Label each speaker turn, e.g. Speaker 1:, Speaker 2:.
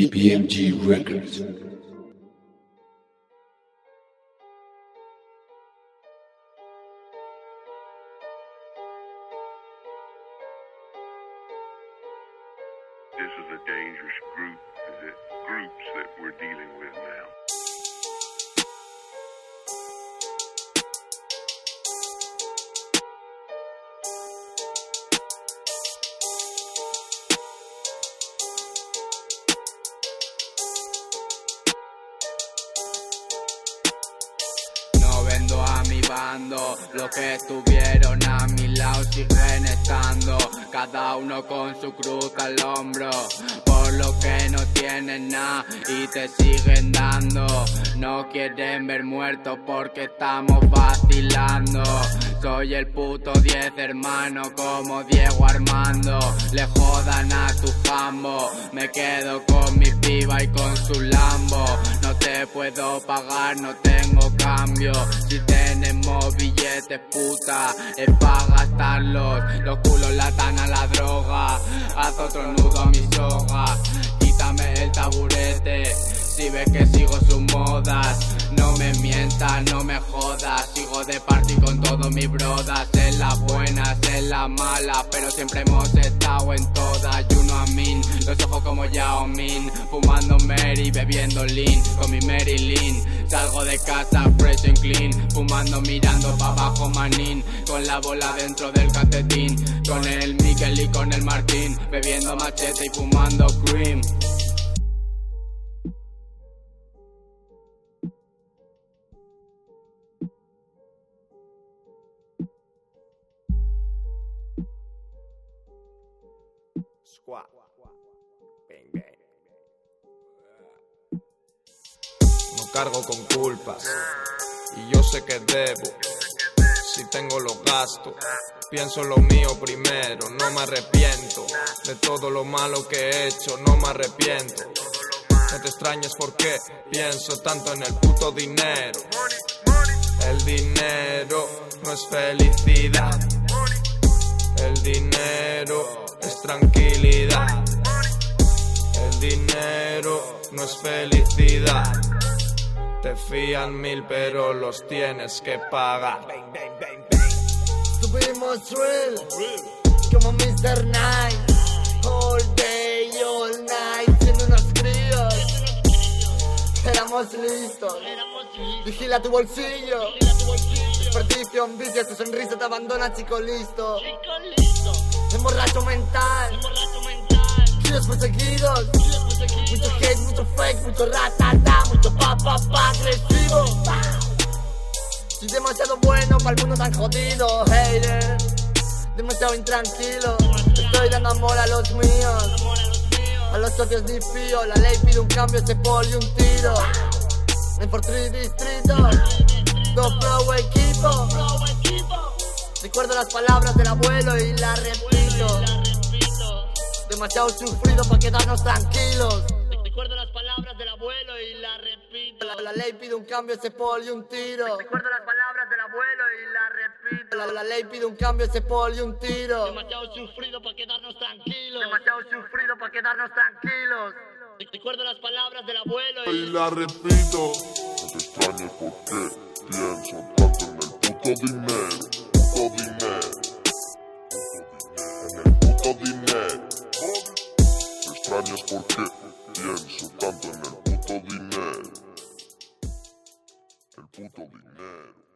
Speaker 1: BPMG Records.
Speaker 2: this is a dangerous group, the groups
Speaker 3: los que estuvieron a mi lado siguen estando, cada uno con su cruz al hombro, por lo que no tienen nada y te siguen dando, no quieren ver muertos porque estamos vacilando, soy el puto 10 hermano como Diego Armando, le jodan a tu jambo, me quedo con mi piba y con su lambo, puedo pagar, no tengo cambio. Si tenemos billetes, puta, es para gastarlos. Los culos latan a la droga. Haz otro nudo a Que sigo sus modas, no me mientas, no me jodas. Sigo de party con todos mis brodas. En las buenas, en las malas, pero siempre hemos estado en todas. Know what I mean? Los ojos como Yao Min, fumando Mary, bebiendo Lean, con mi Marilyn. Salgo de casa fresh and clean, fumando, mirando pa' abajo manín, con la bola dentro del catetín, con el Mikel y con el Martín, bebiendo machete y fumando cream.
Speaker 4: No cargo con culpas y yo sé que debo. Si tengo los gastos, pienso lo mío primero. No me arrepiento de todo lo malo que he hecho, no me arrepiento. No te extrañes porque pienso tanto en el puto dinero. El dinero no es felicidad. El dinero es tranquilidad. El dinero no es felicidad. Te fían mil pero los tienes que pagar.
Speaker 5: Subimos thrill como Mr. Night. All day, all night, siendo unos críos. Éramos listos. Vigila tu bolsillo. Desperdicio, un vicio, tu sonrisa te abandona, chico listo. Emborracho mental. Giros perseguidos. Mucho hate, mucho fake, mucho ratata, mucho pa pa pa agresivo. Soy demasiado bueno para el mundo tan jodido, hater. Demasiado intranquilo. Estoy dando amor a los míos. A los socios ni fío. La ley pide un cambio, se poli un tiro. En por tres distritos. Dos. Recuerdo las palabras del abuelo y las repito. Demasiado sufrido para quedarnos tranquilos. Recuerdo las palabras del abuelo y las repito. La, la ley pide un cambio, ese pol y un tiro. Recuerdo las palabras del abuelo y las repito. La, la ley pide un cambio, ese pol y un tiro. Demasiado sufrido para quedarnos tranquilos. Demasiado sufrido para quedarnos tranquilos. Recuerdo las palabras del abuelo y
Speaker 6: y la repito. No te extrañes porque pienso tanto en el puto dinero, porque pienso tanto en el puto dinero, el puto dinero.